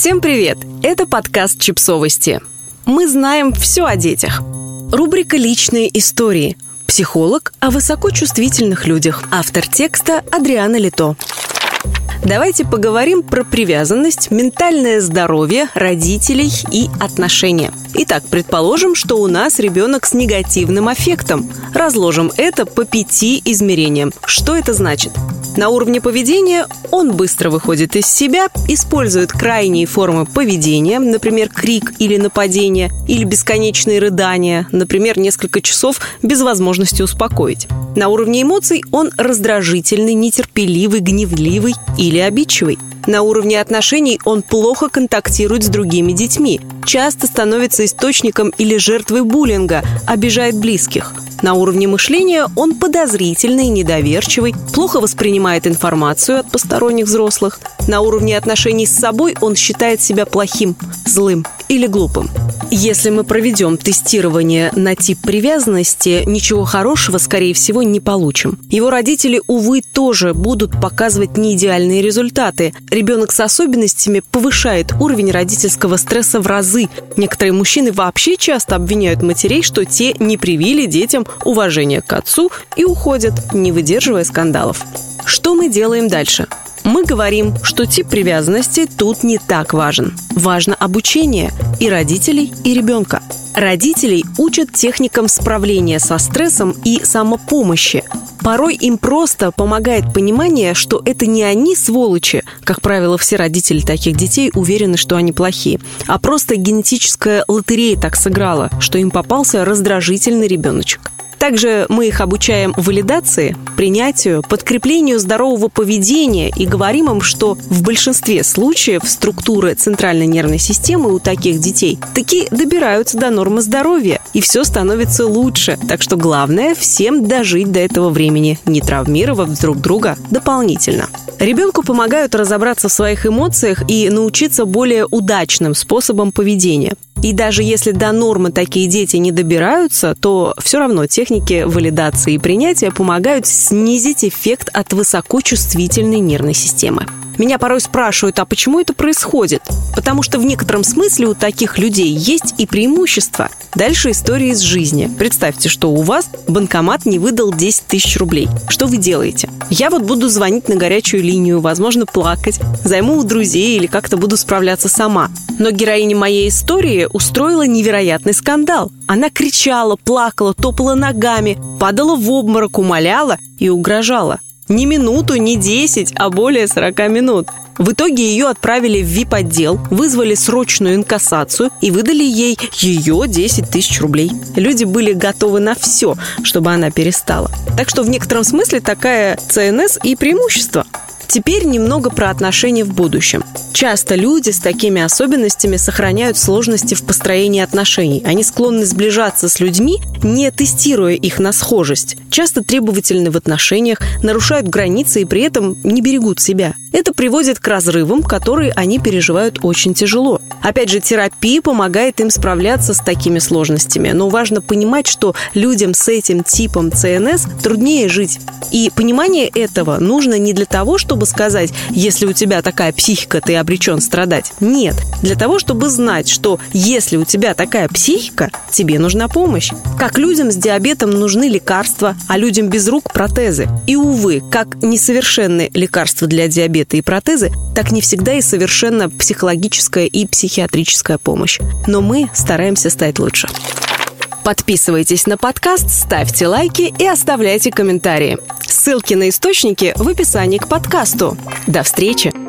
Всем привет! Это подкаст «Чипсовости». Мы знаем все о детях. Рубрика «Личные истории». Психолог о высокочувствительных людях. Автор текста Адриана Лито. Давайте поговорим про привязанность, ментальное здоровье, родителей и отношения. Итак, предположим, что у нас ребенок с негативным аффектом. Разложим это по пяти измерениям. Что это значит? На уровне поведения он быстро выходит из себя, использует крайние формы поведения, например, крик или нападение, или бесконечные рыдания, например, несколько часов без возможности успокоить. На уровне эмоций он раздражительный, нетерпеливый, гневливый или обидчивый. На уровне отношений он плохо контактирует с другими детьми, часто становится источником или жертвой буллинга, обижает близких – на уровне мышления он подозрительный, недоверчивый, плохо воспринимает информацию от посторонних взрослых. На уровне отношений с собой он считает себя плохим, злым или глупым. Если мы проведем тестирование на тип привязанности, ничего хорошего, скорее всего, не получим. Его родители, увы, тоже будут показывать неидеальные результаты. Ребенок с особенностями повышает уровень родительского стресса в разы. Некоторые мужчины вообще часто обвиняют матерей, что те не привили детям уважение к отцу и уходят, не выдерживая скандалов. Что мы делаем дальше? Мы говорим, что тип привязанности тут не так важен. Важно обучение и родителей, и ребенка. Родителей учат техникам справления со стрессом и самопомощи. Порой им просто помогает понимание, что это не они сволочи, как правило, все родители таких детей уверены, что они плохие, а просто генетическая лотерея так сыграла, что им попался раздражительный ребеночек. Также мы их обучаем валидации, принятию, подкреплению здорового поведения и говорим им, что в большинстве случаев структуры центральной нервной системы у таких детей таки добираются до нормы здоровья, и все становится лучше. Так что главное всем дожить до этого времени, не травмировав друг друга дополнительно. Ребенку помогают разобраться в своих эмоциях и научиться более удачным способам поведения. И даже если до нормы такие дети не добираются, то все равно техники валидации и принятия помогают снизить эффект от высокочувствительной нервной системы. Меня порой спрашивают, а почему это происходит? Потому что в некотором смысле у таких людей есть и преимущества. Дальше история из жизни. Представьте, что у вас банкомат не выдал 10 тысяч рублей. Что вы делаете? Я вот буду звонить на горячую линию, возможно, плакать, займу у друзей или как-то буду справляться сама. Но героиня моей истории устроила невероятный скандал. Она кричала, плакала, топала ногами, падала в обморок, умоляла и угрожала. Не минуту, не 10, а более 40 минут. В итоге ее отправили в VIP-отдел, вызвали срочную инкассацию и выдали ей ее 10 тысяч рублей. Люди были готовы на все, чтобы она перестала. Так что в некотором смысле такая ЦНС и преимущество. Теперь немного про отношения в будущем. Часто люди с такими особенностями сохраняют сложности в построении отношений. Они склонны сближаться с людьми, не тестируя их на схожесть. Часто требовательны в отношениях, нарушают границы и при этом не берегут себя. Это приводит к разрывам, которые они переживают очень тяжело. Опять же, терапия помогает им справляться с такими сложностями. Но важно понимать, что людям с этим типом ЦНС труднее жить. И понимание этого нужно не для того, чтобы сказать, если у тебя такая психика, ты обречен страдать. Нет. Для того, чтобы знать, что если у тебя такая психика, тебе нужна помощь. Как людям с диабетом нужны лекарства, а людям без рук – протезы. И, увы, как несовершенны лекарства для диабета и протезы, так не всегда и совершенно психологическая и психиатрическая помощь. Но мы стараемся стать лучше. Подписывайтесь на подкаст, ставьте лайки и оставляйте комментарии. Ссылки на источники в описании к подкасту. До встречи!